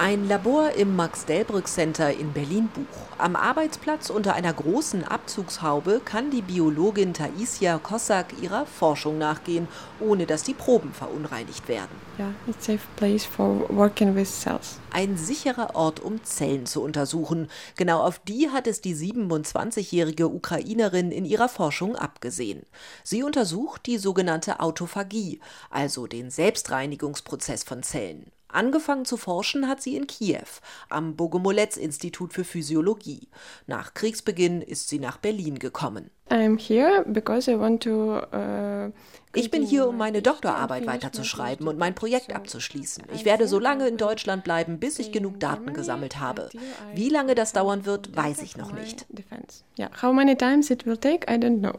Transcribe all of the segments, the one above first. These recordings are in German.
Ein Labor im Max-Delbrück-Center in Berlin-Buch. Am Arbeitsplatz unter einer großen Abzugshaube kann die Biologin Taisia Kossak ihrer Forschung nachgehen, ohne dass die Proben verunreinigt werden. Yeah, it's a place for working with cells. Ein sicherer Ort, um Zellen zu untersuchen. Genau auf die hat es die 27-jährige Ukrainerin in ihrer Forschung abgesehen. Sie untersucht die sogenannte Autophagie, also den Selbstreinigungsprozess von Zellen. Angefangen zu forschen hat sie in Kiew am Bogomolets-Institut für Physiologie. Nach Kriegsbeginn ist sie nach Berlin gekommen. I'm here because I want to uh, ich bin hier, um meine Doktorarbeit weiterzuschreiben und mein Projekt abzuschließen. Ich werde so lange in Deutschland bleiben, bis ich genug Daten gesammelt habe. Wie lange das dauern wird, weiß ich noch nicht.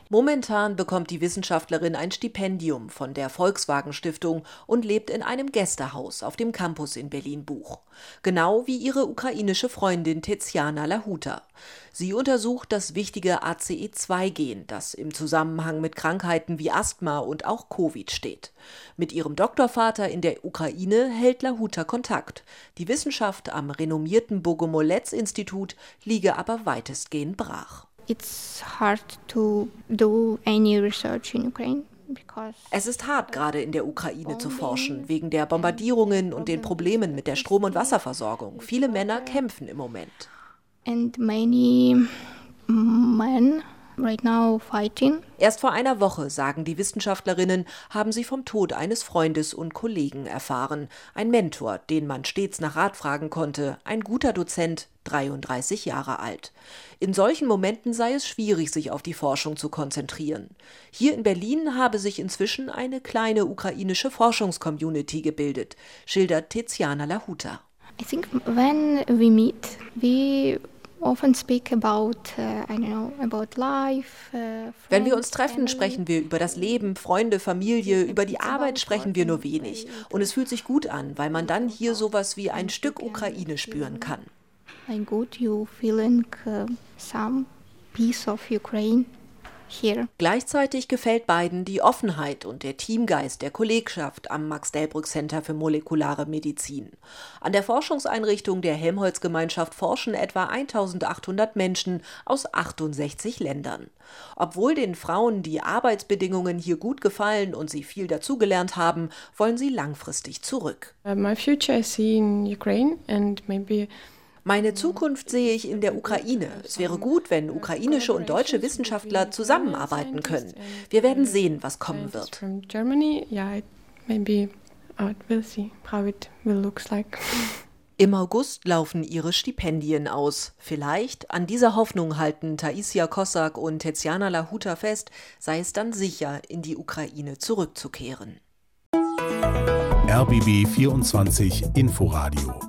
Momentan bekommt die Wissenschaftlerin ein Stipendium von der Volkswagen Stiftung und lebt in einem Gästehaus auf dem Campus in Berlin-Buch. Genau wie ihre ukrainische Freundin Tiziana Lahuta. Sie untersucht das wichtige ACE2-Gen, das im Zusammenhang mit Krankheiten wie Asthma und auch Covid steht. Mit ihrem Doktorvater in der Ukraine hält Lahuta Kontakt. Die Wissenschaft am renommierten Bogomolets-Institut liege aber weitestgehend brach. It's hard to do any research in Ukraine. Es ist hart, gerade in der Ukraine zu forschen, wegen der Bombardierungen und den Problemen mit der Strom- und Wasserversorgung. Viele Männer kämpfen im Moment. And many men right now fighting. Erst vor einer Woche, sagen die Wissenschaftlerinnen, haben sie vom Tod eines Freundes und Kollegen erfahren. Ein Mentor, den man stets nach Rat fragen konnte, ein guter Dozent, 33 Jahre alt. In solchen Momenten sei es schwierig, sich auf die Forschung zu konzentrieren. Hier in Berlin habe sich inzwischen eine kleine ukrainische Forschungscommunity gebildet, schildert Tiziana Lahuta. I think when we meet, we often speak about, uh. Uh, Wenn wir uns treffen, sprechen wir über das Leben, Freunde, Familie, über die Arbeit sprechen wir nur wenig. Und es fühlt sich gut an, weil man dann hier sowas wie ein Stück Ukraine spüren kann. Like good, you feeling uh, some piece of Ukraine hier. Gleichzeitig gefällt beiden die Offenheit und der Teamgeist der Kollegschaft am Max-Delbrück-Center für molekulare Medizin. An der Forschungseinrichtung der Helmholtz-Gemeinschaft forschen etwa 1800 Menschen aus 68 Ländern. Obwohl den Frauen die Arbeitsbedingungen hier gut gefallen und sie viel dazugelernt haben, wollen sie langfristig zurück. Uh, my future I see in Ukraine and maybe meine Zukunft sehe ich in der Ukraine. Es wäre gut, wenn ukrainische und deutsche Wissenschaftler zusammenarbeiten können. Wir werden sehen, was kommen wird. Im August laufen ihre Stipendien aus. Vielleicht, an dieser Hoffnung halten Taisia Kossak und Tetjana Lahuta fest, sei es dann sicher, in die Ukraine zurückzukehren. RBB 24 Inforadio